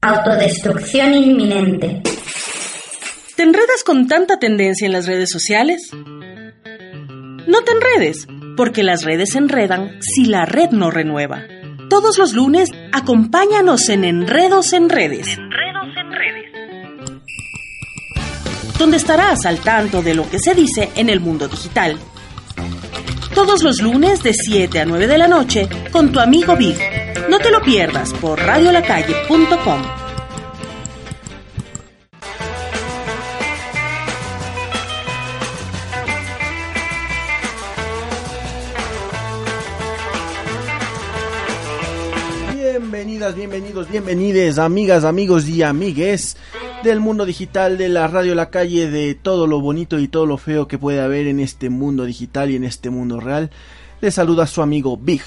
Autodestrucción inminente. ¿Te enredas con tanta tendencia en las redes sociales? No te enredes, porque las redes se enredan si la red no renueva. Todos los lunes, acompáñanos en Enredos en Redes. Enredos en Redes. Donde estarás al tanto de lo que se dice en el mundo digital. Todos los lunes de 7 a 9 de la noche con tu amigo Big. No te lo pierdas por radiolacalle.com. Bienvenidas, bienvenidos, bienvenides, amigas, amigos y amigues del mundo digital, de la radio La Calle, de todo lo bonito y todo lo feo que puede haber en este mundo digital y en este mundo real. Les saluda su amigo Big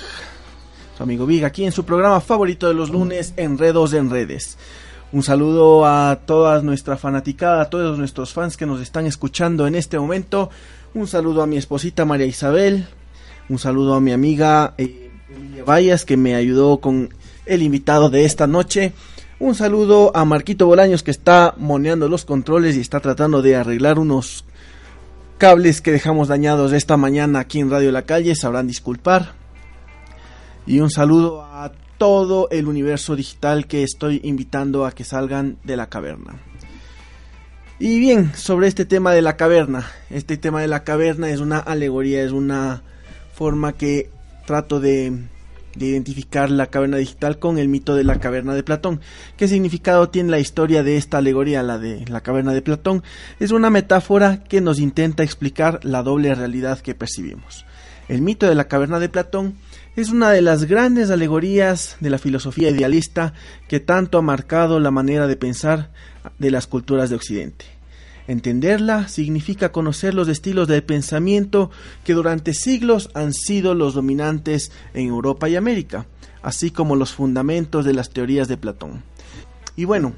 amigo Big, aquí en su programa favorito de los lunes, Enredos en Redes. Un saludo a toda nuestra fanaticada, a todos nuestros fans que nos están escuchando en este momento. Un saludo a mi esposita María Isabel. Un saludo a mi amiga eh, Emilia Vallas que me ayudó con el invitado de esta noche. Un saludo a Marquito Bolaños que está moneando los controles y está tratando de arreglar unos cables que dejamos dañados esta mañana aquí en Radio La Calle. Sabrán disculpar. Y un saludo a todo el universo digital que estoy invitando a que salgan de la caverna. Y bien, sobre este tema de la caverna. Este tema de la caverna es una alegoría, es una forma que trato de, identificar la caverna digital con el mito de la caverna de Platón. ¿Qué significado tiene la historia de esta alegoría, la de la caverna de Platón? Es una metáfora que nos intenta explicar la doble realidad que percibimos. El mito de la caverna de Platón es una de las grandes alegorías de la filosofía idealista que tanto ha marcado la manera de pensar de las culturas de Occidente. Entenderla significa conocer los estilos de pensamiento que durante siglos han sido los dominantes en Europa y América, así como los fundamentos de las teorías de Platón. Y bueno,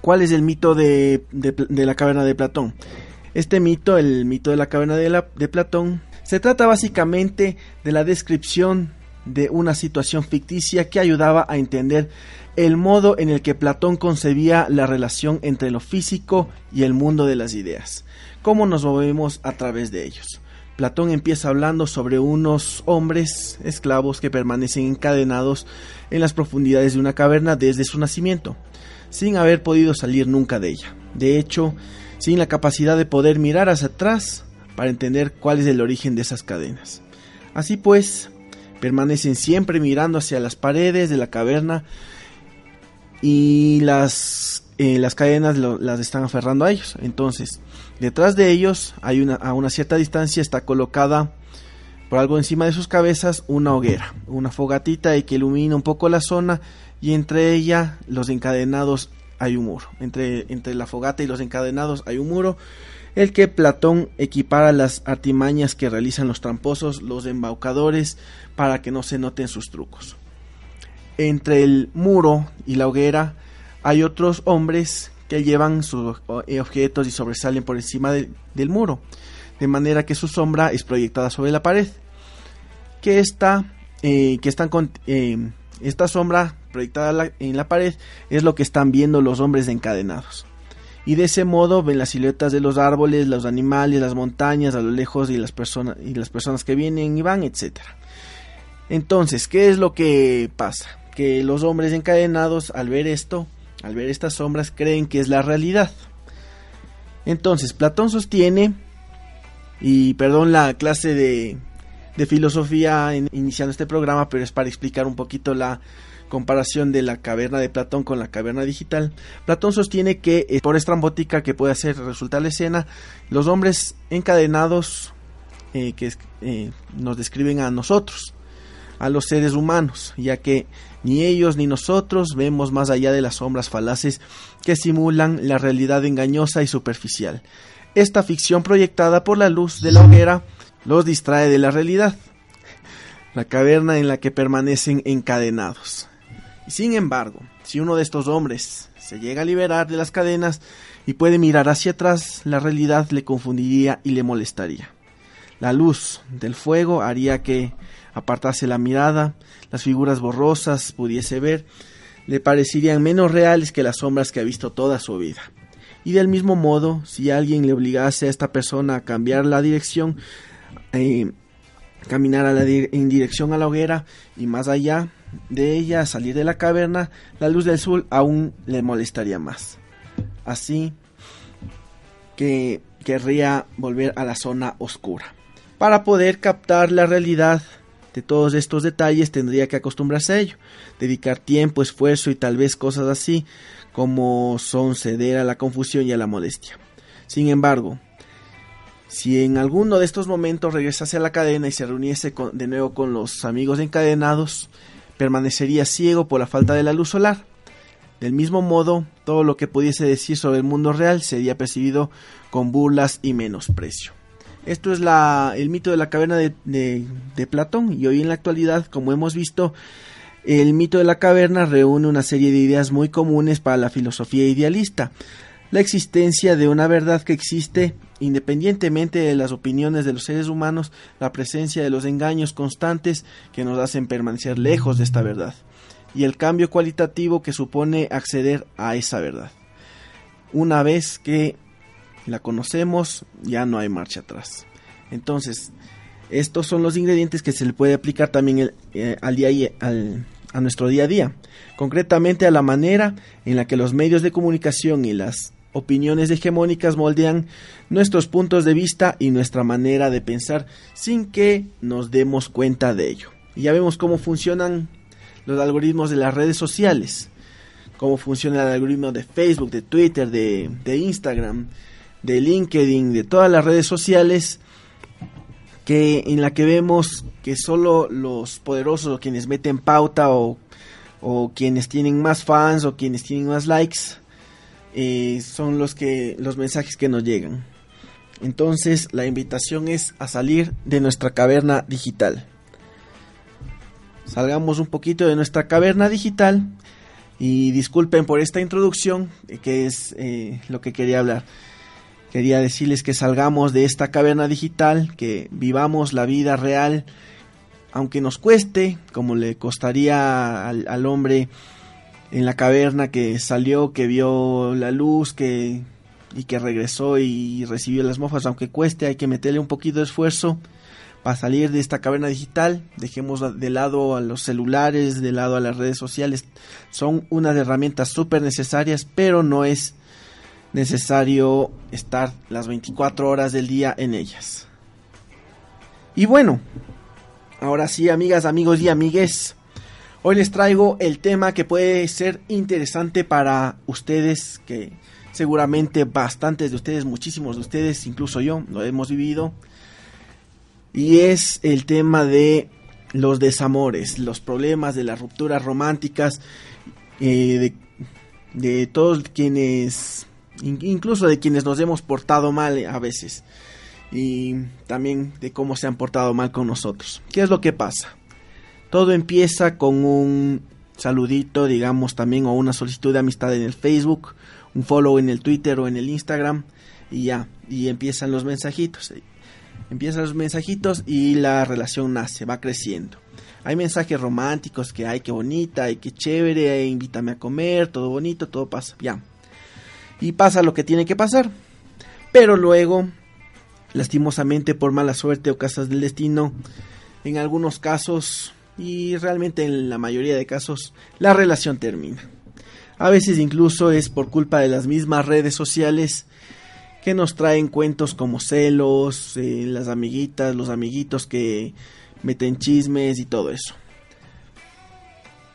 ¿cuál es el mito de, la caverna de Platón? Este mito, el mito de la caverna de, Platón, se trata básicamente de la descripción de una situación ficticia que ayudaba a entender el modo en el que Platón concebía la relación entre lo físico y el mundo de las ideas, cómo nos movemos a través de ellos. Platón empieza hablando sobre unos hombres esclavos que permanecen encadenados en las profundidades de una caverna desde su nacimiento, sin haber podido salir nunca de ella. De hecho, sin la capacidad de poder mirar hacia atrás para entender cuál es el origen de esas cadenas. Así pues, permanecen siempre mirando hacia las paredes de la caverna y las, eh, las cadenas las están aferrando a ellos. Entonces, detrás de ellos, hay una, a una cierta distancia, está colocada por algo encima de sus cabezas una hoguera, una fogatita y que ilumina un poco la zona y entre ella los encadenados hay un muro. Entre, entre la fogata y los encadenados hay un muro el que Platón equipara las artimañas que realizan los tramposos, los embaucadores, para que no se noten sus trucos. Entre el muro y la hoguera hay otros hombres que llevan sus eh, objetos y sobresalen por encima del muro, de manera que su sombra es proyectada sobre la pared. Que esta, eh, que están con, eh, esta sombra proyectada en la pared es lo que están viendo los hombres encadenados y de ese modo ven las siluetas de los árboles, los animales, las montañas a lo lejos y las personas y las personas que vienen y van, etcétera. Entonces, ¿qué es lo que pasa? Que los hombres encadenados al ver esto, al ver estas sombras, creen que es la realidad. Entonces, Platón sostiene, y perdón la clase de, de filosofía iniciando este programa, pero es para explicar un poquito la, comparación de la caverna de Platón con la caverna digital, Platón sostiene que eh, por estrambótica que puede hacer resultar la escena, los hombres encadenados eh, que eh, nos describen a nosotros, a los seres humanos, ya que Ni ellos ni nosotros vemos más allá de las sombras falaces que simulan la realidad engañosa y superficial. Esta ficción proyectada por la luz de la hoguera los distrae de la realidad, la caverna en la que permanecen encadenados. Sin embargo, si uno de estos hombres se llega a liberar de las cadenas y puede mirar hacia atrás, la realidad le confundiría y le molestaría. La luz del fuego haría que apartase la mirada, las figuras borrosas pudiese ver, le parecerían menos reales que las sombras que ha visto toda su vida. Y del mismo modo, si alguien le obligase a esta persona a cambiar la dirección, eh, caminar en dirección a la hoguera y más allá, de ella salir de la caverna, la luz del sol aún le molestaría más. Así que querría volver a la zona oscura. Para poder captar la realidad de todos estos detalles tendría que acostumbrarse a ello, dedicar tiempo, esfuerzo y tal vez cosas así como son ceder a la confusión y a la molestia. Sin embargo, si en alguno de estos momentos regresase a la cadena y se reuniese de nuevo con los amigos encadenados, permanecería ciego por la falta de la luz solar. Del mismo modo, todo lo que pudiese decir sobre el mundo real sería percibido con burlas y menosprecio. Esto es el mito de la caverna de, Platón y hoy en la actualidad, como hemos visto, el mito de la caverna reúne una serie de ideas muy comunes para la filosofía idealista. La existencia de una verdad que existe independientemente de las opiniones de los seres humanos, la presencia de los engaños constantes que nos hacen permanecer lejos de esta verdad, y el cambio cualitativo que supone acceder a esa verdad. Una vez que la conocemos, ya no hay marcha atrás. Entonces, estos son los ingredientes que se le puede aplicar también eh, al día, a nuestro día a día, concretamente a la manera en la que los medios de comunicación y las opiniones hegemónicas moldean nuestros puntos de vista y nuestra manera de pensar sin que nos demos cuenta de ello. Y ya vemos cómo funcionan los algoritmos de las redes sociales, cómo funciona el algoritmo de Facebook, de Twitter, de, Instagram, de LinkedIn, de todas las redes sociales que en la que vemos que solo los poderosos o quienes meten pauta o, o quienes tienen más fans o quienes tienen más likes eh, son los que los mensajes que nos llegan. Entonces la invitación es a salir de nuestra caverna digital. Salgamos un poquito de nuestra caverna digital y disculpen por esta introducción eh, que es eh, lo que quería hablar. Quería decirles que salgamos de esta caverna digital, que vivamos la vida real, aunque nos cueste, como le costaría al hombre en la caverna que salió, que vio la luz, que y que regresó y recibió las mofas, aunque cueste, hay que meterle un poquito de esfuerzo para salir de esta caverna digital. Dejemos de lado a los celulares, de lado a las redes sociales. Son unas herramientas súper necesarias, pero no es necesario estar las 24 horas del día en ellas. Y bueno, ahora sí, amigas, amigos y amigues, Hoy les traigo el tema que puede ser interesante para ustedes, que seguramente bastantes de ustedes, muchísimos de ustedes, incluso yo, lo hemos vivido. Y es el tema de los desamores, los problemas de las rupturas románticas, eh, de, todos quienes, incluso de quienes nos hemos portado mal a veces. Y también de cómo se han portado mal con nosotros. ¿Qué es lo que pasa? Todo empieza con un saludito, digamos también, o una solicitud de amistad en el Facebook, un follow en el Twitter o en el Instagram, y ya, y empiezan los mensajitos. Empiezan los mensajitos y la relación nace, va creciendo. Hay mensajes románticos que hay, que bonita, hay que chévere, invítame a comer, todo bonito, todo pasa, ya. Y pasa lo que tiene que pasar. Pero luego, lastimosamente por mala suerte o casas del destino, en algunos casos y realmente en la mayoría de casos la relación termina. A veces incluso es por culpa de las mismas redes sociales que nos traen cuentos como celos, eh, las amiguitas, los amiguitos que meten chismes y todo eso.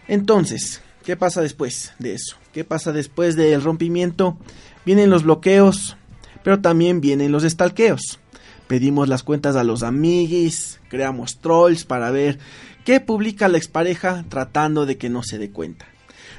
Entonces, ¿qué pasa después de eso? ¿Qué pasa después del rompimiento? Vienen los bloqueos, pero también vienen los estalqueos. Pedimos las cuentas a los amiguis, creamos trolls para ver que publica la expareja tratando de que no se dé cuenta.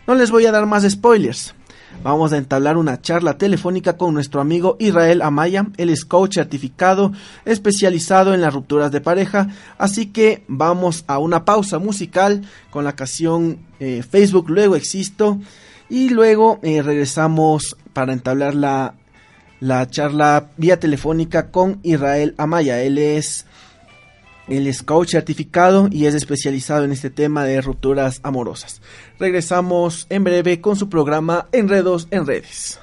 No les voy a dar más spoilers. Vamos a entablar una charla telefónica con nuestro amigo Israel Amaya. Él es coach certificado especializado en las rupturas de pareja. Así que vamos a una pausa musical con la canción eh, Facebook Luego Existo. Y luego eh, regresamos para entablar la, la charla vía telefónica con Israel Amaya. Él es él es coach certificado y es especializado en este tema de rupturas amorosas. Regresamos en breve con su programa Enredos en redes.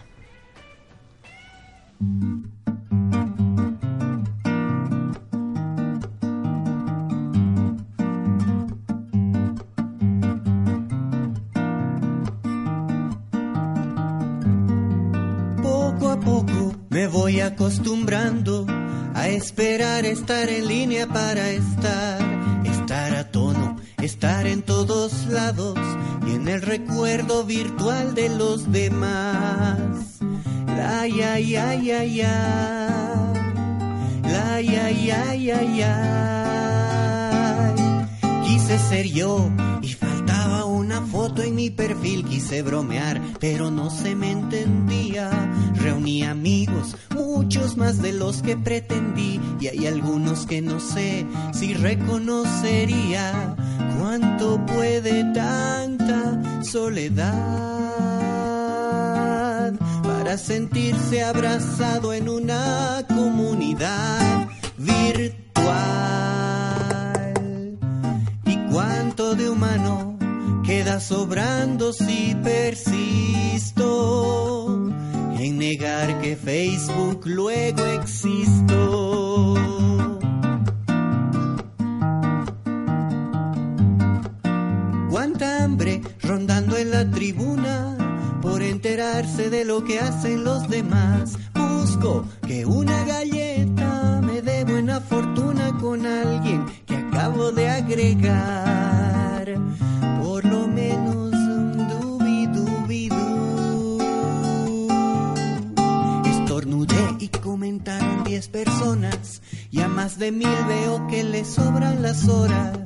Poco a poco me voy acostumbrando a esperar estar en línea para estar, estar a tono, estar en todos lados y en el recuerdo virtual de los demás. La ya ya ya ya, la ya ya ya ya. Quise ser yo y faltaba una foto en mi perfil, quise bromear, pero no se me entendía. Reuní amigos, muchos más de los que pretendí, y hay algunos que no sé si reconocería. ¿Cuánto puede tanta soledad para sentirse abrazado en una comunidad virtual? ¿Y cuánto de humano queda sobrando si persisto en negar que Facebook luego existo? Cuánta hambre rondando en la tribuna por enterarse de lo que hacen los demás. Busco que una galleta me dé buena fortuna con alguien que acabo de agregar. Y comentaron 10 personas. Y a más de mil veo que le sobran las horas.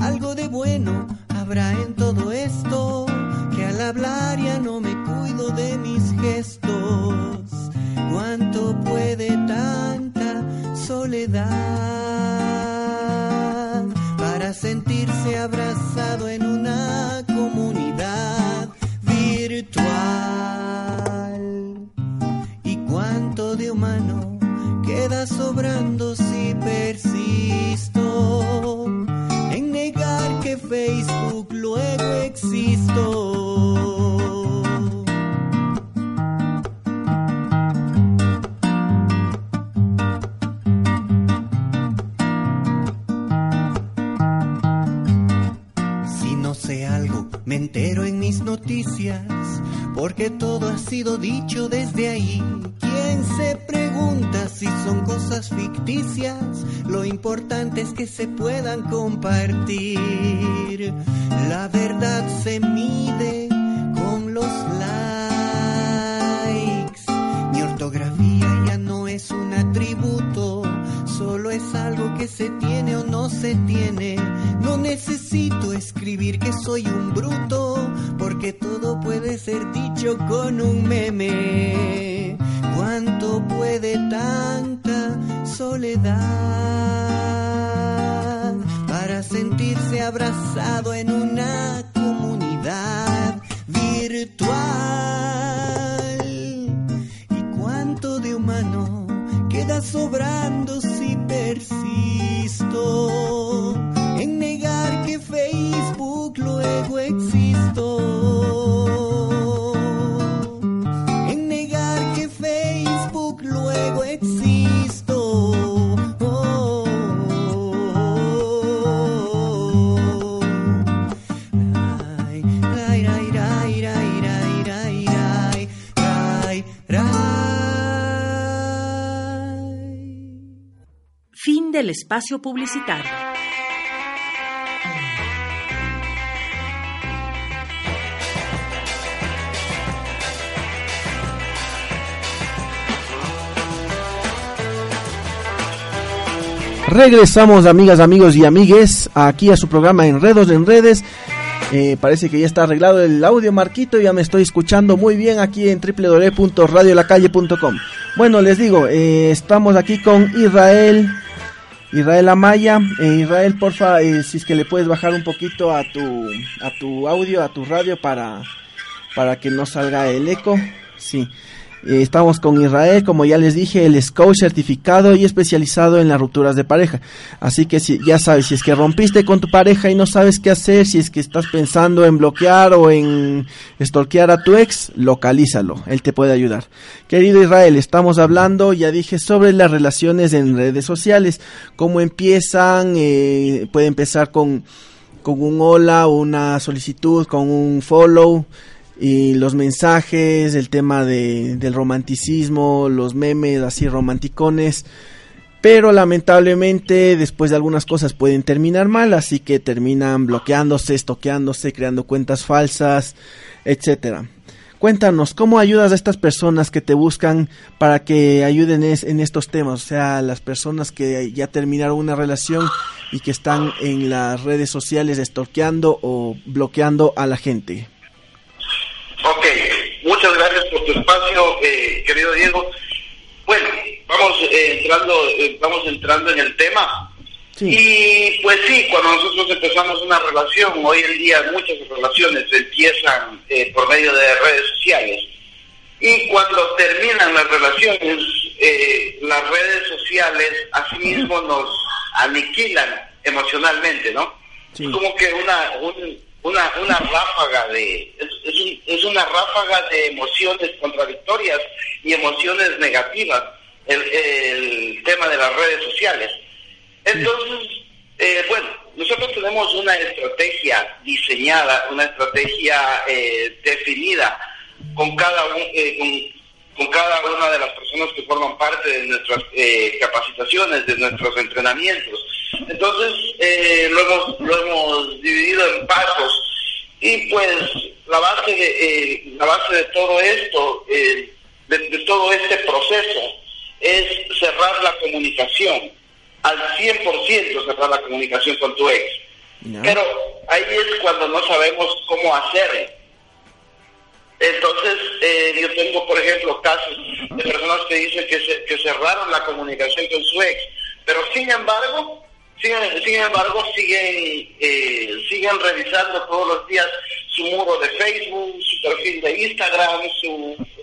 Algo de bueno habrá en todo esto. Dicho desde ahí. ¿Quién se pregunta si son cosas ficticias? Lo importante es que se puedan compartir. La verdad se mide ¿Cuánto puede tanta soledad para sentirse abrazado en una comunidad virtual? ¿Y cuánto de humano queda sobrando si persisto en negar que Facebook luego existo? Espacio publicitario. Regresamos, amigas, amigos y amigues, aquí a su programa Enredos en Redes. Eh, parece que ya está arreglado el audio, Marquito. Ya me estoy escuchando muy bien aquí en www.radiolacalle.com. Bueno, les digo, eh, estamos aquí con Israel. Israel Amaya, eh, Israel, porfa, si es que le puedes bajar un poquito a tu, a tu audio, a tu radio para, para que no salga el eco. Sí. Eh, estamos con Israel, como ya les dije, el es coach certificado y especializado en las rupturas de pareja. Así que si, ya sabes, si es que rompiste con tu pareja y no sabes qué hacer, si es que estás pensando en bloquear o en stalkear a tu ex, localízalo, él te puede ayudar. Querido Israel, estamos hablando, ya dije, sobre las relaciones en redes sociales, cómo empiezan, eh, puede empezar con, con un hola, una solicitud, con un follow, y los mensajes, el tema de, del romanticismo, los memes así romanticones. Pero lamentablemente después de algunas cosas pueden terminar mal, así que terminan bloqueándose, estoqueándose, creando cuentas falsas, etcétera. Cuéntanos, ¿cómo ayudas a estas personas que te buscan para que ayuden en estos temas? O sea, las personas que ya terminaron una relación y que están en las redes sociales estorqueando o bloqueando a la gente. Ok, muchas gracias por tu espacio, eh, querido Diego. Bueno, vamos eh, entrando, eh, vamos entrando en el tema. Y pues sí, cuando nosotros empezamos una relación, hoy en día muchas relaciones empiezan por medio de redes sociales. Y cuando terminan las relaciones, las redes sociales asimismo nos aniquilan emocionalmente, ¿no? Como que una, un, una, una ráfaga de, es, es, una ráfaga de emociones contradictorias y emociones negativas, el, el tema de las redes sociales. Entonces, eh, bueno, nosotros tenemos una estrategia diseñada, una estrategia eh, definida con cada, eh, con, cada una de las personas que forman parte de nuestras capacitaciones, de nuestros entrenamientos. Entonces, eh, lo, hemos, lo hemos dividido en pasos y pues la base de, eh, la base de todo esto, eh, de, todo este proceso, es cerrar la comunicación, al 100% cerrar la comunicación con tu ex. Pero ahí es cuando no sabemos cómo hacer. Entonces, yo tengo, por ejemplo, casos de personas que dicen que, que cerraron la comunicación con su ex, pero sin embargo, sin, embargo, siguen, eh, siguen revisando todos los días su muro de Facebook, su perfil de Instagram,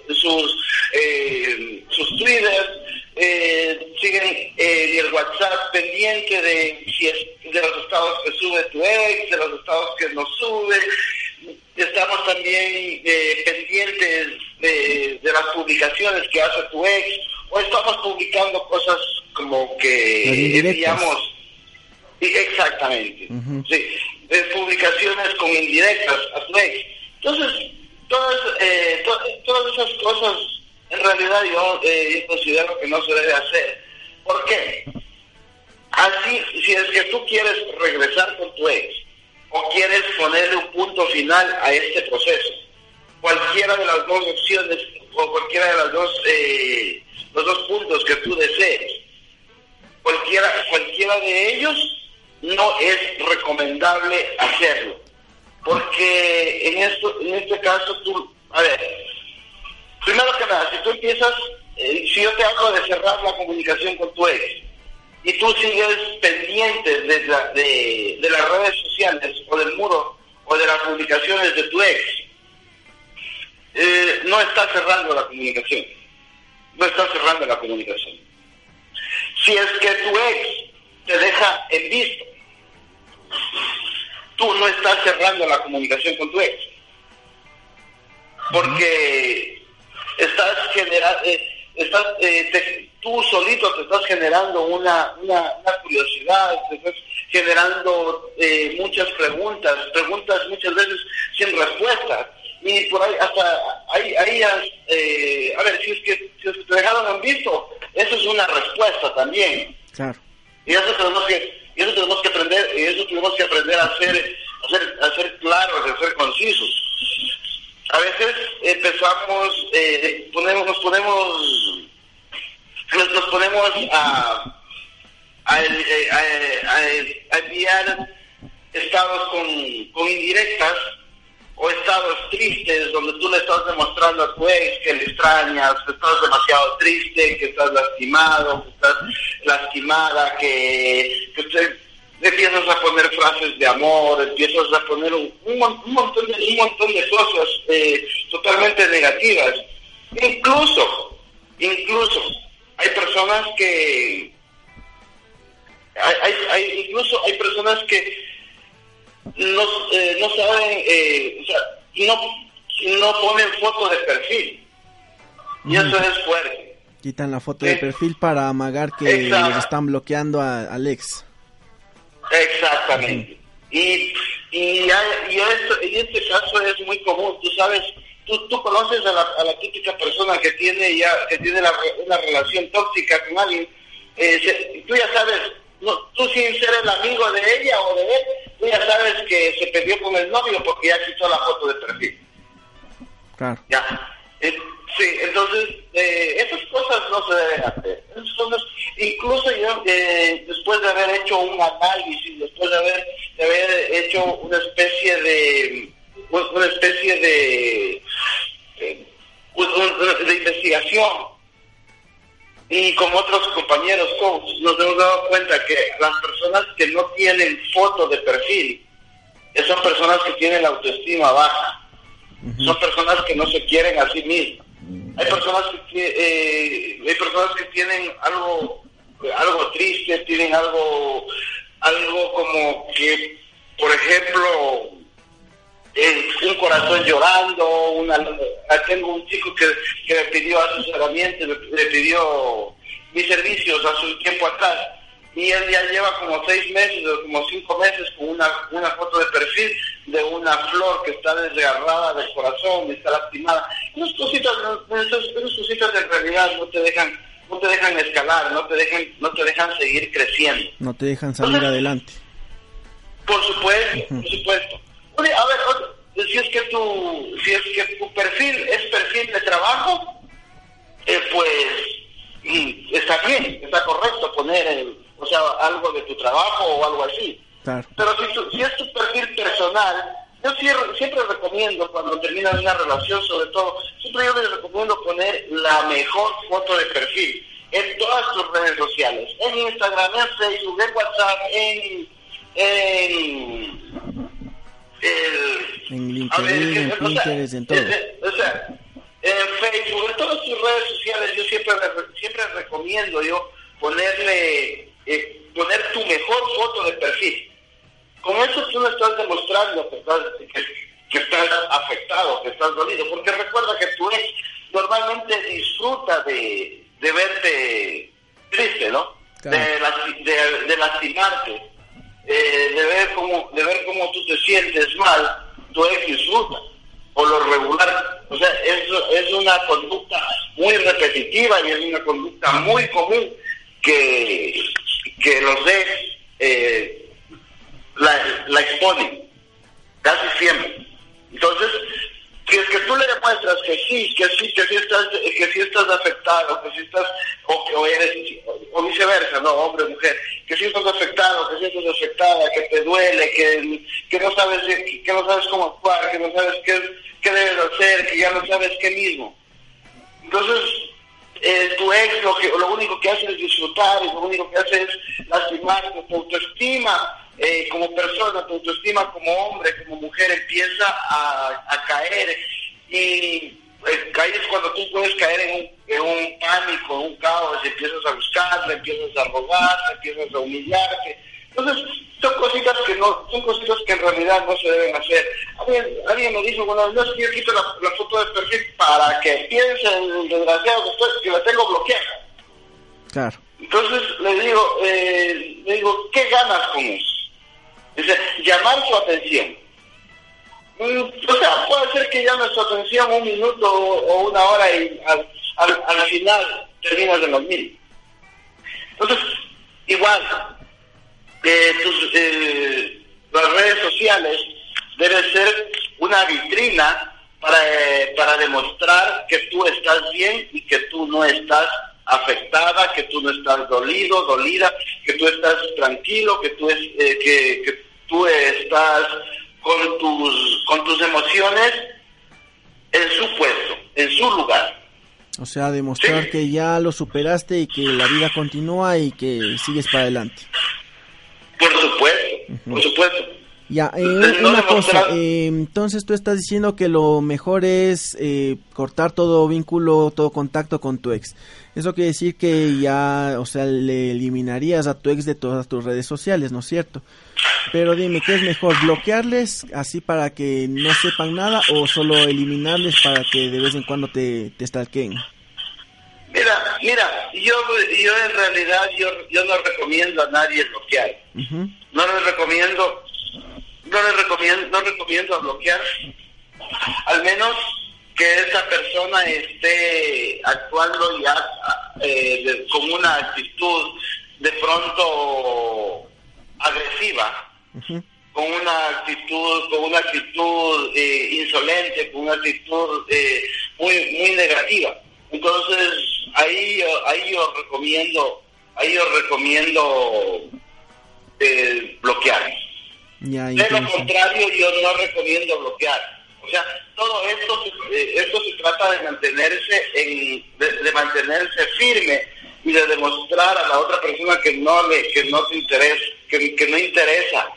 sus, eh, sus Twitter, eh, siguen eh, el WhatsApp pendiente de, si es, de los estados que sube tu ex, de los estados que no sube. Estamos también de las publicaciones que hace tu ex, o estamos publicando cosas como que, digamos, exactamente. Sí, de publicaciones con indirectas a tu ex. Entonces, todas, eh, todas esas cosas, en realidad yo, eh, considero que no se debe hacer. ¿Por qué? Así, si es que tú quieres regresar con tu ex o quieres ponerle un punto final a este proceso, cualquiera de las dos opciones o cualquiera de las dos, eh, los dos puntos que tú desees, cualquiera, cualquiera de ellos no es recomendable hacerlo. Porque en, esto, en este caso tú, a ver, primero que nada, si tú empiezas, eh, si yo te hablo de cerrar la comunicación con tu ex, y tú sigues pendiente de, de, de las redes sociales o del muro o de las publicaciones de tu ex, eh, no estás cerrando la comunicación. No estás cerrando la comunicación. Si es que tu ex te deja en visto tú no estás cerrando la comunicación con tu ex. Porque estás generando, eh, estás, eh, tú solito te estás generando una, una, curiosidad, te estás generando muchas preguntas, preguntas muchas veces sin respuesta. Y por ahí, hasta ahí, ahí a ver, si es, que, si es que te dejaron en visto, eso es una respuesta también. Claro. Y eso tenemos que y eso tenemos que aprender, y eso tenemos que aprender a ser, a ser, a ser claros, a ser concisos. A veces empezamos, eh, ponemos, nos ponemos, nos, ponemos a, a, enviar estados con, con indirectas o estados tristes donde tú le estás demostrando a tu ex que le extrañas, que estás demasiado triste, que estás lastimado, que estás lastimada, que, que empiezas a poner frases de amor, empiezas a poner un, un, montón, de, un montón de cosas eh, totalmente negativas. Incluso, incluso, hay personas que, hay, hay, incluso hay personas que no, eh, no saben, eh, o sea, no, no ponen foto de perfil. Y eso es fuerte. Quitan la foto de perfil para amagar que están bloqueando a, al ex. Exactamente. Y, y, y, esto, este caso es muy común, tú sabes, tú, tú conoces a la, a la típica persona que tiene ya que tiene la, una relación tóxica con alguien, eh, tú ya sabes, no, tú sin ser el amigo de ella o de él, tú ya sabes que se perdió con el novio porque ya quitó la foto de perfil. Claro. Ya. Eh, sí, entonces, eh, esas cosas no se deben hacer. incluso yo, eh, después de haber hecho un análisis, después de haber, de haber hecho una especie de, una especie de, de, de investigación y con otros compañeros coach nos hemos dado cuenta que las personas que no tienen foto de perfil son personas que tienen la autoestima baja, son personas que no se quieren a sí mismas. Hay personas que eh, hay personas que tienen algo algo triste, tienen algo algo como que por ejemplo un corazón llorando, una, tengo un chico que, que me pidió asesoramiento, le, pidió mis servicios hace un tiempo atrás y él ya lleva como seis meses o como cinco meses con una, una foto de perfil de una flor que está desgarrada del corazón, está lastimada. Esas cositas, esas, cositas en realidad no te dejan no te dejan escalar, no te dejan no te dejan seguir creciendo. No te dejan salir adelante. Por supuesto, por supuesto. Oye, a ver, si es que tu, si es que tu perfil es perfil de trabajo, eh, pues mm, está bien, está correcto poner, o sea, algo de tu trabajo o algo así. Pero si, si es tu perfil personal, yo siempre, recomiendo cuando terminas una relación, sobre todo, siempre yo les recomiendo poner la mejor foto de perfil en todas tus redes sociales, en Instagram, en Facebook, en WhatsApp, en, en en LinkedIn, en Pinterest, en todo. O sea, en Facebook, en todas tus redes sociales, yo siempre siempre recomiendo yo ponerle eh, poner tu mejor foto de perfil. Con eso tú no estás demostrando que estás, que, estás afectado, que estás dolido, porque recuerda que tú normalmente disfruta de, de verte triste, ¿no? De, de, de lastimarte eh, de ver cómo de ver cómo tú te sientes mal, tú ex disfruta o lo regular. O sea, eso es una conducta muy repetitiva y es una conducta muy común que, que los ex eh, la, la exponen, casi siempre. Entonces, que es que tú le demuestras que sí, que sí, que sí estás, que sí estás afectado, que sí estás, o, eres, o viceversa, no, hombre, mujer, que sí estás afectado, que sí estás afectada, que te duele, que, que no sabes, que, no sabes cómo actuar, que no sabes qué, qué debes hacer, que ya no sabes qué mismo. Entonces, eh, tu ex lo que lo único que hace es disfrutar y lo único que hace es lastimar tu autoestima eh, como persona, tu autoestima como hombre, como mujer empieza a, caer y eh, es cuando tú puedes caer en un, en un pánico, en un caos, y empiezas a buscarle, empiezas a robar, empiezas a humillarte. Entonces, son cositas que no, son cositas que en realidad no se deben hacer. Alguien, alguien me dijo, bueno, no es que yo quito la, foto de perfil para que piense el desgraciado que, estoy, que la tengo bloqueada. Claro. Entonces le digo, eh, le digo, ¿qué ganas con eso? Dice, llamar su atención. O sea, puede ser que llame su atención un minuto o una hora y al, al, final terminas de dormir. Entonces, igual, eh, tus, eh, las redes sociales deben ser una vitrina para, eh, para demostrar que tú estás bien y que tú no estás afectada, que tú no estás dolido, dolida, que tú estás tranquilo, que tú, es, eh, que, tú estás con tus, con tus emociones en su puesto, en su lugar. O sea, demostrar que ya lo superaste y que la vida continúa y que sigues para adelante. Por supuesto, por supuesto. Ya, eh, una cosa, eh, entonces tú estás diciendo que lo mejor es eh, cortar todo vínculo, todo contacto con tu ex. Eso quiere decir que ya, o sea, le eliminarías a tu ex de todas tus redes sociales, ¿no es cierto? Pero dime, ¿qué es mejor? ¿Bloquearles así para que no sepan nada o solo eliminarles para que de vez en cuando te, te stalkeen? Mira, mira, yo, yo en realidad yo, yo no recomiendo a nadie bloquear. No les recomiendo no le recomiendo, no recomiendo bloquear, al menos que esa persona esté actuando ya eh, con una actitud de pronto agresiva, con una actitud, con una actitud eh, insolente, con una actitud eh, muy muy negativa. Entonces ahí ahí yo recomiendo ahí yo recomiendo bloquear de lo contrario, yo no recomiendo bloquear. O sea, todo esto, eh, esto se trata de mantenerse en, de, mantenerse firme y de demostrar a la otra persona que no le, que no te interesa, que, que no interesa.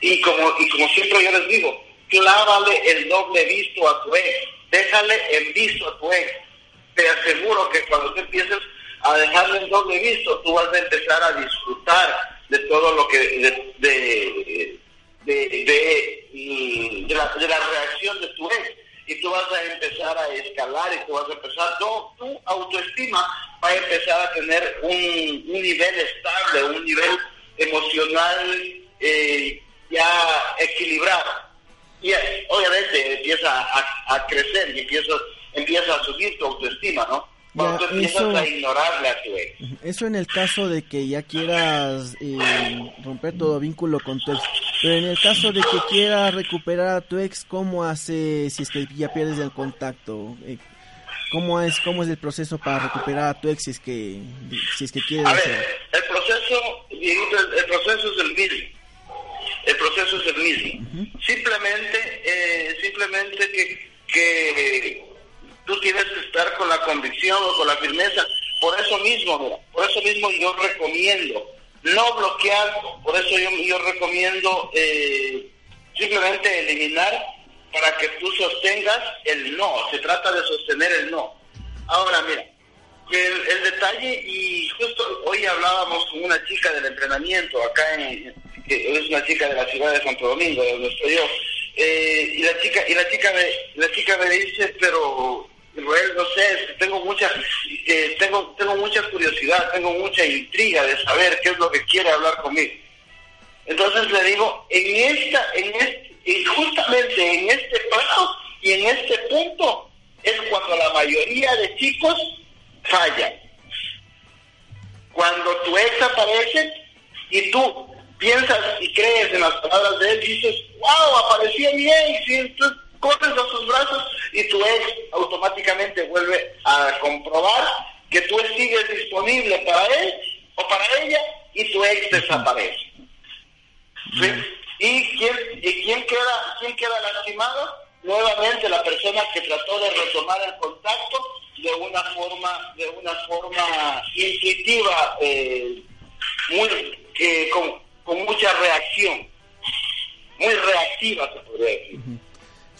Y como, y como siempre yo les digo, clávale el doble visto a tu ex, déjale en visto a tu ex. Te aseguro que cuando te empieces a dejarle el doble visto, tú vas a empezar a disfrutar de todo lo que, de de, de, de, la, de la reacción de tu ex y tú vas a empezar a escalar y tú vas a empezar, tu, tu autoestima va a empezar a tener un, un nivel estable, un nivel emocional eh, ya equilibrado. Y obviamente empieza a, a crecer y empieza, empieza a subir tu autoestima, ¿no? Cuando empiezas a ignorarle a tu ex. Eso en el caso de que ya quieras eh, romper todo vínculo con tu ex. Pero en el caso de que quieras recuperar a tu ex, ¿cómo hace si es que ya pierdes el contacto? Eh, ¿Cómo es cómo es el proceso para recuperar a tu ex si es que si es que quieres? A ver, el proceso, el, proceso es el mismo. El proceso es el mismo. Simplemente, eh, simplemente que, que tú tienes que estar con la convicción o con la firmeza. Por eso mismo, por eso mismo yo recomiendo no bloquear, por eso yo, yo recomiendo eh, simplemente eliminar para que tú sostengas el no, se trata de sostener el no. Ahora mira, el, detalle, y justo hoy hablábamos con una chica del entrenamiento acá en, que es una chica de la ciudad de Santo Domingo, de donde estoy yo, eh, y la chica, y la chica me, la chica me dice, pero No sé, tengo mucha, eh, tengo, tengo mucha curiosidad, tengo mucha intriga de saber qué es lo que quiere hablar conmigo. Entonces le digo, en esta, en este, y justamente en este paso y en este punto es cuando la mayoría de chicos fallan. Cuando tu ex aparece y tú piensas y crees en las palabras de él, dices, wow, apareció mi ex, y entonces corres a sus brazos y tu ex automáticamente vuelve a comprobar que tú sigues disponible para él o para ella y tu ex desaparece. ¿Y quién, y quién queda quién queda lastimado? Nuevamente la persona que trató de retomar el contacto de una forma de una forma intuitiva eh, muy con, con mucha reacción. Muy reactiva se podría decir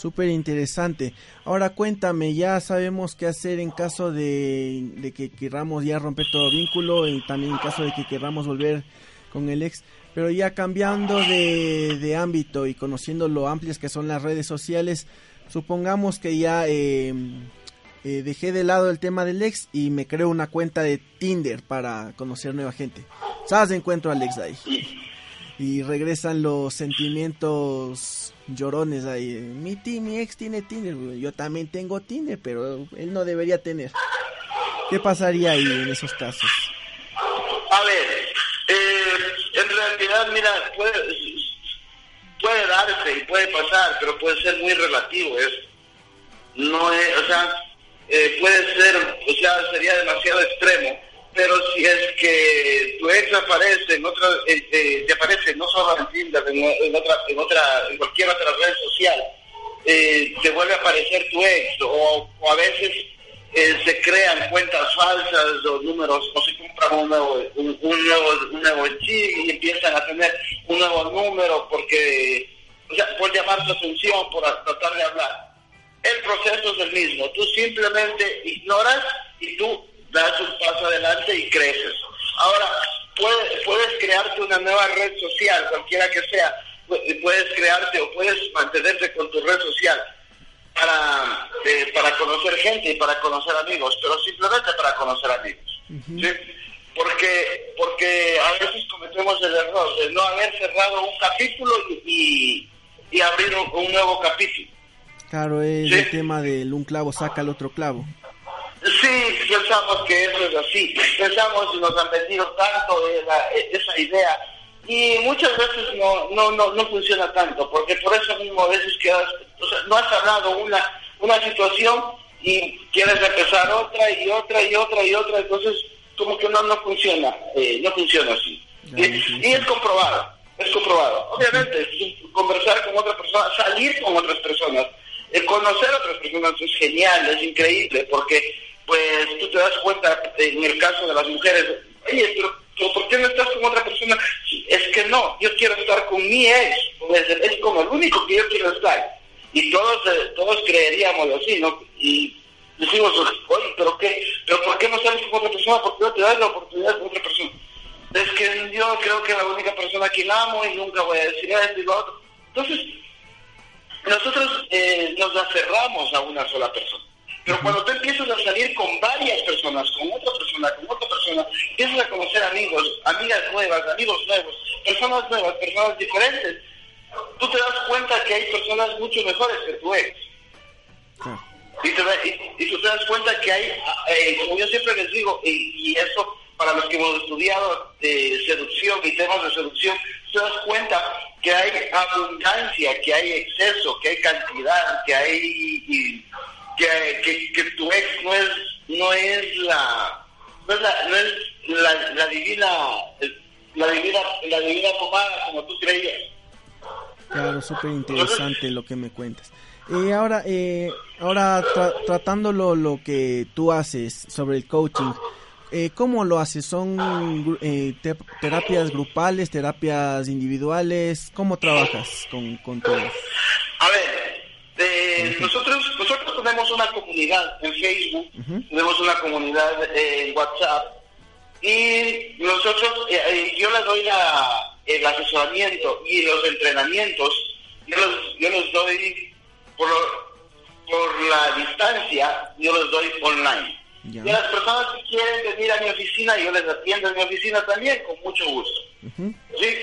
Súper interesante. Ahora cuéntame, ya sabemos qué hacer en caso de, que queramos ya romper todo vínculo y también en caso de que queramos volver con el ex. Pero ya cambiando de, ámbito y conociendo lo amplias que son las redes sociales, supongamos que ya em, eh, dejé de lado el tema del ex y me creo una cuenta de Tinder para conocer nueva gente. ¿Sabes? Encuentro al ex ahí. Y regresan los sentimientos llorones ahí. Mi, mi ex tiene Tinder, yo también tengo Tinder, pero él no debería tener. ¿Qué pasaría ahí en esos casos? A ver, eh, en realidad, mira, puede, darse y puede pasar, pero puede ser muy relativo eso. No es, o sea, eh, puede ser, o quizás sería demasiado extremo, pero si es que tu ex aparece en otra, eh, eh, te aparece no solo en Tinder, en, otra, en otra, en cualquier otra red social, eh, te vuelve a aparecer tu ex, o, a veces se crean cuentas falsas o números, o se compran un nuevo, un, nuevo, un nuevo chip y empiezan a tener un nuevo número porque, o sea, por llamar tu atención, por tratar de hablar. El proceso es el mismo, tú simplemente ignoras y tú das un paso adelante y creces. Ahora, puedes, puedes crearte una nueva red social, cualquiera que sea, puedes crearte o puedes mantenerte con tu red social para, eh, para conocer gente y para conocer amigos, pero simplemente para conocer amigos. Porque, porque a veces cometemos el error de no haber cerrado un capítulo y, y, abrir un, nuevo capítulo. Claro, es el tema del un clavo saca el otro clavo. Sí, pensamos que eso es así. Pensamos y nos han vendido tanto esa idea. Y muchas veces no, no, no, no funciona tanto, porque por eso mismo a veces quedas, o sea, no has hablado una, una situación y quieres empezar otra y otra y otra y otra, entonces como que no, no funciona, eh, no funciona así. Y, es comprobado, es comprobado. Obviamente, conversar con otra persona, salir con otras personas, eh, conocer a otras personas es genial, es increíble, porque pues tú te das cuenta, en el caso de las mujeres, oye, pero, ¿por qué no estás con otra persona? Es que no, yo quiero estar con mi ex, pues, es como el único que yo quiero estar. Y todos, eh, todos creeríamos así, ¿no? Y decimos, oye, pero qué, pero ¿por qué no sales con otra persona? ¿Por qué no te das la oportunidad con otra persona? Es que yo creo que la única persona que la amo y nunca voy a decir esto y lo otro. Entonces, nosotros eh, nos aferramos a una sola persona. Pero cuando tú empiezas a salir con varias personas, con otra persona, con otra persona, empiezas a conocer amigos, amigas nuevas, amigos nuevos, personas nuevas, personas diferentes, tú te das cuenta que hay personas mucho mejores que tu ex. Y, tú te das cuenta que hay, eh, como yo siempre les digo, y, y eso para los que hemos estudiado de seducción y temas de seducción, te das cuenta que hay abundancia, que hay exceso, que hay cantidad, que hay que, que, tu ex no es, no es la, no es la, no es la, la divina, la divina, la divina pomada como tú creías. Claro, súper interesante lo que me cuentas. Eh, ahora, eh, ahora tratando lo, que tú haces sobre el coaching, eh, ¿cómo lo haces? ¿Son eh, terapias grupales, terapias individuales? ¿Cómo trabajas con, con todos? A ver, nosotros, nosotros tenemos una comunidad en Facebook, tenemos una comunidad en WhatsApp y nosotros, eh, eh, yo les doy la, el asesoramiento y los entrenamientos, yo los, yo los doy por, por la distancia, yo los doy online. Y a las personas que quieren venir a mi oficina, yo les atiendo en mi oficina también, con mucho gusto. ¿Sí?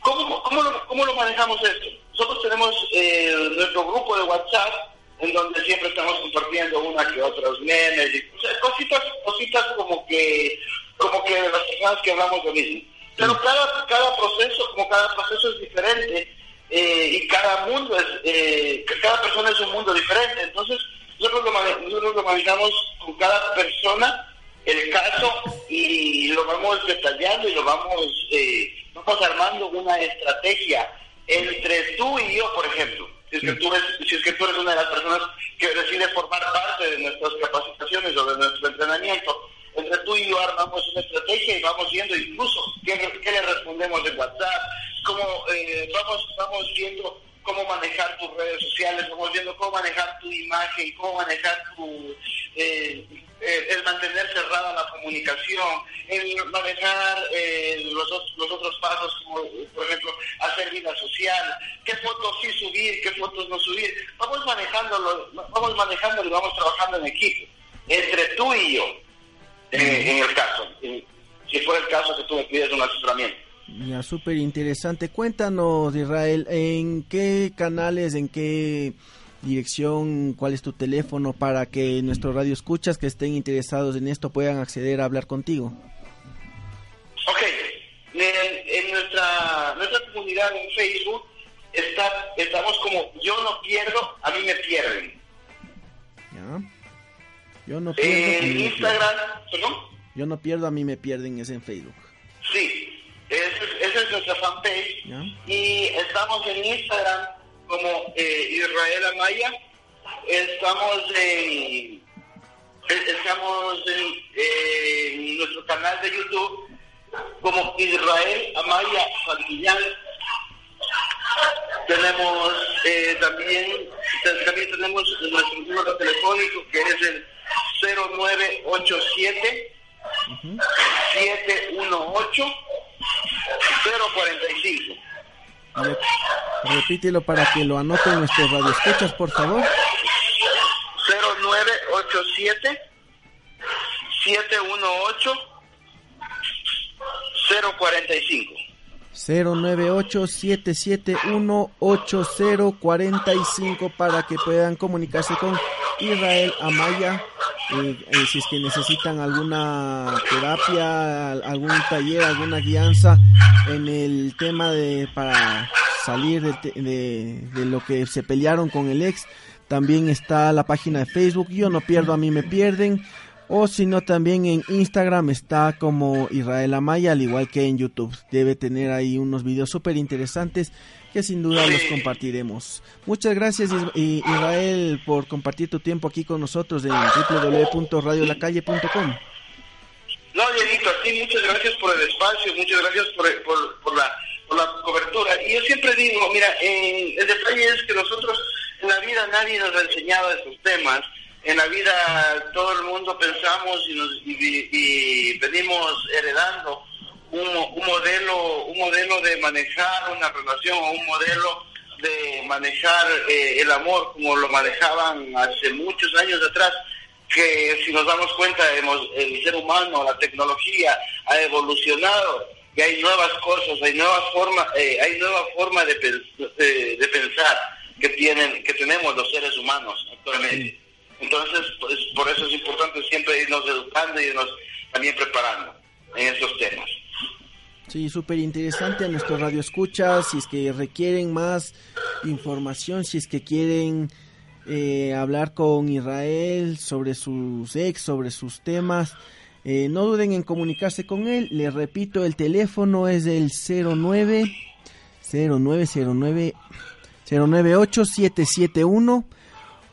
¿Cómo, cómo, lo, ¿Cómo lo manejamos esto? Nosotros tenemos eh, nuestro grupo de WhatsApp, en donde siempre estamos compartiendo una que otras memes, y, cositas, cositas como que, como que las personas que hablamos lo mismo. Pero cada, cada proceso, como cada proceso es diferente, eh, y cada mundo es, eh, cada persona es un mundo diferente, entonces nosotros lo, nosotros lo manejamos con cada persona el caso y lo vamos detallando y lo vamos, eh, vamos armando una estrategia entre tú y yo, por ejemplo, si es, que tú eres, si es que tú eres una de las personas que decide formar parte de nuestras capacitaciones o de nuestro entrenamiento, entre tú y yo armamos una estrategia y vamos viendo incluso qué, le respondemos en WhatsApp, cómo eh, vamos, vamos viendo cómo manejar tus redes sociales, vamos viendo cómo manejar tu imagen, cómo manejar tu... Eh, eh, el mantener cerrada la comunicación, el manejar eh, los, los otros pasos, como por ejemplo hacer vida social, qué fotos sí subir, qué fotos no subir. Vamos manejándolo, vamos manejándolo y vamos trabajando en equipo, entre tú y yo, en el caso, si fuera el caso que tú me pides un asesoramiento. Ya, súper interesante. Cuéntanos, Israel, ¿en qué canales, en qué dirección, cuál es tu teléfono para que nuestros radio escuchas que estén interesados en esto puedan acceder a hablar contigo. Ok, en, nuestra, nuestra comunidad en Facebook está, estamos como yo no pierdo, a mí me pierden. Yo no pierdo. En Instagram, ¿perdón? Yo no pierdo, a mí me pierden, es en Facebook. Sí, esa es nuestra fanpage. Y estamos en Instagram como eh, Israel Amaya. Estamos en, estamos en, nuestro canal de YouTube como Israel Amaya Santillán. Tenemos eh, también, también tenemos nuestro número telefónico que es el 0987 718 045. Repítelo para que lo anoten nuestros radioescuchas, por favor. 0987 718 045. 098-771-8045 para que puedan comunicarse con Israel Amaya. Eh, eh, si es que necesitan alguna terapia, algún taller, alguna guianza en el tema de para salir de, de, lo que se pelearon con el ex. También está la página de Facebook, yo no pierdo, a mí me pierden o si no también en Instagram está como Israel Amaya, al igual que en YouTube. Debe tener ahí unos videos súper interesantes que sin duda los compartiremos. Muchas gracias Israel por compartir tu tiempo aquí con nosotros en www.radiolacalle.com. No, Dieguito, a ti muchas gracias por el espacio, muchas gracias por, por, la, por la cobertura. Y yo siempre digo, mira, el detalle es que nosotros en la vida nadie nos ha enseñado estos temas en la vida todo el mundo pensamos y, nos, y, venimos heredando un, un, modelo un modelo de manejar una relación o un modelo de manejar eh, el amor como lo manejaban hace muchos años atrás que si nos damos cuenta hemos, el ser humano la tecnología ha evolucionado y hay nuevas cosas hay nuevas formas eh, hay nueva forma de, de, pensar que tienen que tenemos los seres humanos actualmente entonces, pues, por eso es importante siempre irnos educando y irnos también preparando en estos temas. Sí, súper interesante a nuestros radioescuchas, si es que requieren más información, si es que quieren eh, hablar con Israel sobre sus ex, sobre sus temas, eh, no duden en comunicarse con él. Les repito, el teléfono es el 09 0909 098 771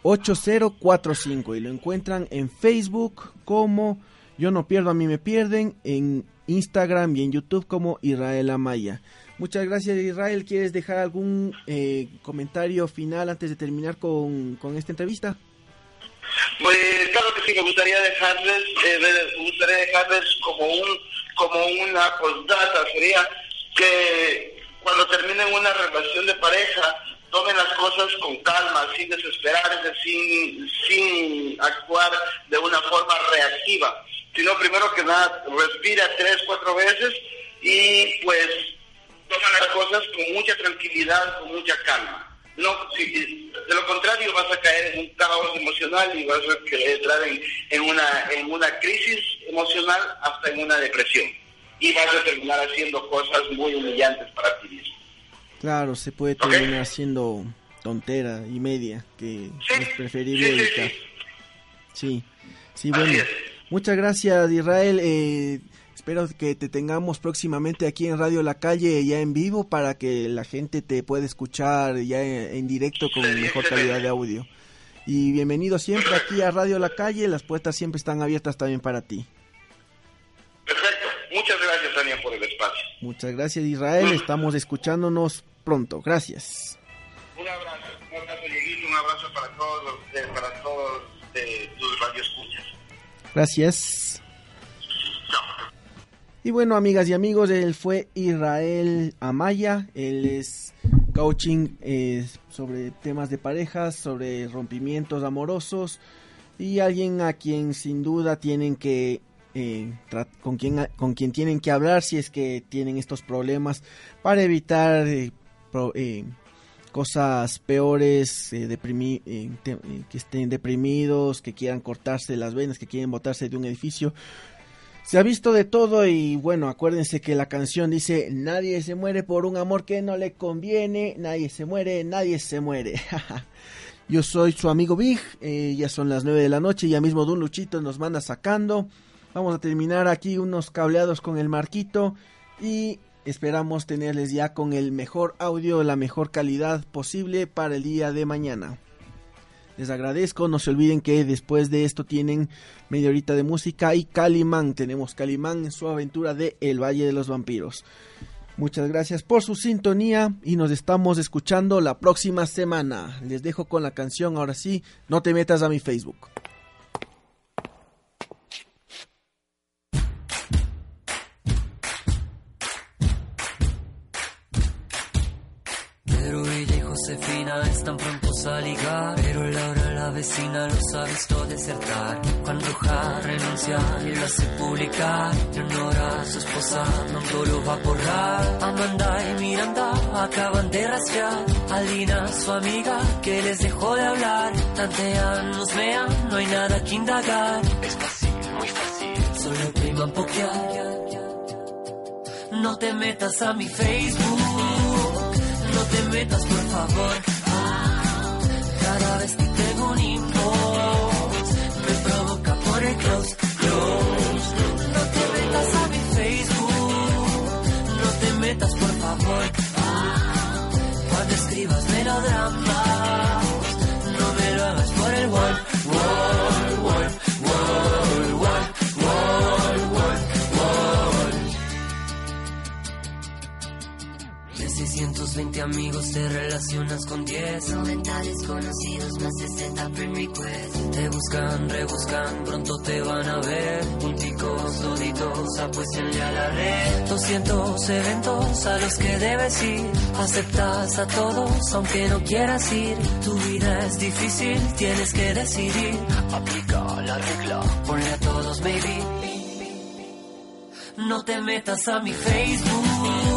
8045 y lo encuentran en Facebook como Yo no pierdo, a mí me pierden, en Instagram y en YouTube como Israel Amaya. Muchas gracias Israel, ¿quieres dejar algún eh, comentario final antes de terminar con, esta entrevista? Pues claro que sí, me gustaría dejarles, eh, me gustaría dejarles como un como una postdata, sería que cuando terminen una relación de pareja, tomen las cosas con calma, sin desesperarse, sin, sin actuar de una forma reactiva, sino primero que nada respira tres, cuatro veces y pues toma las cosas con mucha tranquilidad, con mucha calma. No, de lo contrario vas a caer en un caos emocional y vas a entrar en, en, una, en una crisis emocional hasta en una depresión. Y vas a terminar haciendo cosas muy humillantes para ti mismo. Claro, se puede terminar siendo tontera y media, que es preferible evitar. Sí, sí, bueno. Muchas gracias, Israel. Eh, espero que te tengamos próximamente aquí en Radio La Calle, ya en vivo, para que la gente te pueda escuchar ya en, directo con mejor calidad de audio. Y bienvenido siempre aquí a Radio La Calle, las puertas siempre están abiertas también para ti. Perfecto, muchas gracias, Tania, por el espacio. Muchas gracias, Israel. Estamos escuchándonos pronto. Gracias. Un abrazo, un abrazo, Dieguito, un abrazo para todos, para todos eh, tus radioescuchas. Gracias. Y bueno, amigas y amigos, él fue Israel Amaya. Él es coaching eh, sobre temas de parejas, sobre rompimientos amorosos y alguien a quien sin duda tienen que eh, con quien con quien tienen que hablar si es que tienen estos problemas para evitar eh, eh, cosas peores, que estén deprimidos, que quieran cortarse las venas, que quieren botarse de un edificio. Se ha visto de todo y bueno, acuérdense que la canción dice, nadie se muere por un amor que no le conviene, nadie se muere, nadie se muere. Yo soy su amigo Big, eh, ya son las 9 de la noche, ya mismo Don Luchito nos manda sacando. Vamos a terminar aquí unos cableados con el Marquito y esperamos tenerles ya con el mejor audio, la mejor calidad posible para el día de mañana. Les agradezco, no se olviden que después de esto tienen media horita de música y Calimán. Tenemos Calimán en su aventura de El Valle de los Vampiros. Muchas gracias por su sintonía y nos estamos escuchando la próxima semana. Les dejo con la canción, ahora sí, no te metas a mi Facebook. Josefina están prontos a ligar. Pero Laura, la vecina, los ha visto desertar. Juan Roja renuncia y lo hace publicar. Leonora, su esposa, no lo va a borrar. Amanda y Miranda acaban de rastrear. Alina, su amiga, que les dejó de hablar. Tantean, nos vean, no hay nada que indagar. Es fácil, muy fácil. Solo priman pokear. No te metas a mi Facebook no te metas por favor. Vez que tengo un me provoca por el close, close. No te metas a mi Facebook, no te metas por favor. Ah, cuando escribas melodramas, 620 amigos te relacionas con 10 90 desconocidos más 60 friend requests. Te buscan, rebuscan, pronto te van a ver. Punticos, duditos, apuéstenle a la red. 200 eventos a los que debes ir. Aceptas a todos, aunque no quieras ir. Tu vida es difícil, tienes que decidir. Aplica la regla, ponle a todos, baby. No te metas a mi Facebook,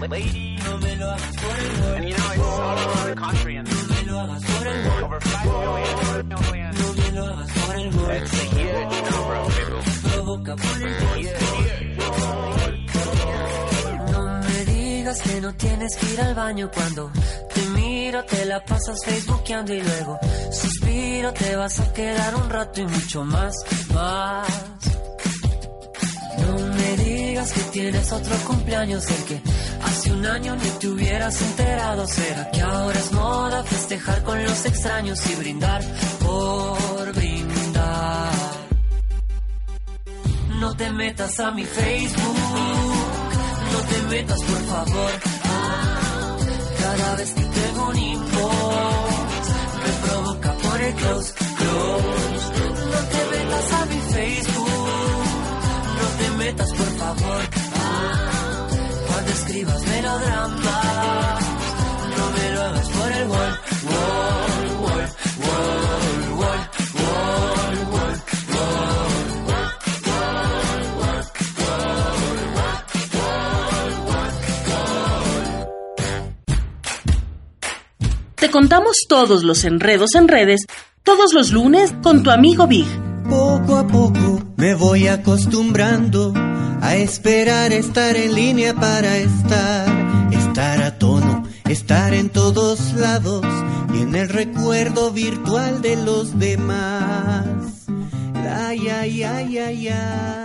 No me lo hagas por el and No me lo hagas por el wall. over 5 million, million. No me lo hagas por el people. Provoca por el wall. No me digas que no tienes que ir al baño cuando te miro, te la pasas facebookeando y luego suspiro, te vas a quedar un rato y mucho más, más. No me digas que tienes otro cumpleaños el que hace un año ni te hubieras enterado. ¿Será que ahora es moda festejar con los extraños y brindar por brindar? No te metas a mi Facebook, no te metas por favor. Ah, cada vez que tengo un inbox, me provoca por el close, close. No te metas a mi Facebook, no te metas por favor. Escribas melodramas, no me lo hagas por el wall, wall, wall, wall, wall, wall, wall, wall. Te contamos todos los enredos en redes, todos los lunes con tu amigo Big. Poco a poco me voy acostumbrando a esperar estar en línea para estar, estar a tono, estar en todos lados y en el recuerdo virtual de los demás. La ya ya ya ya.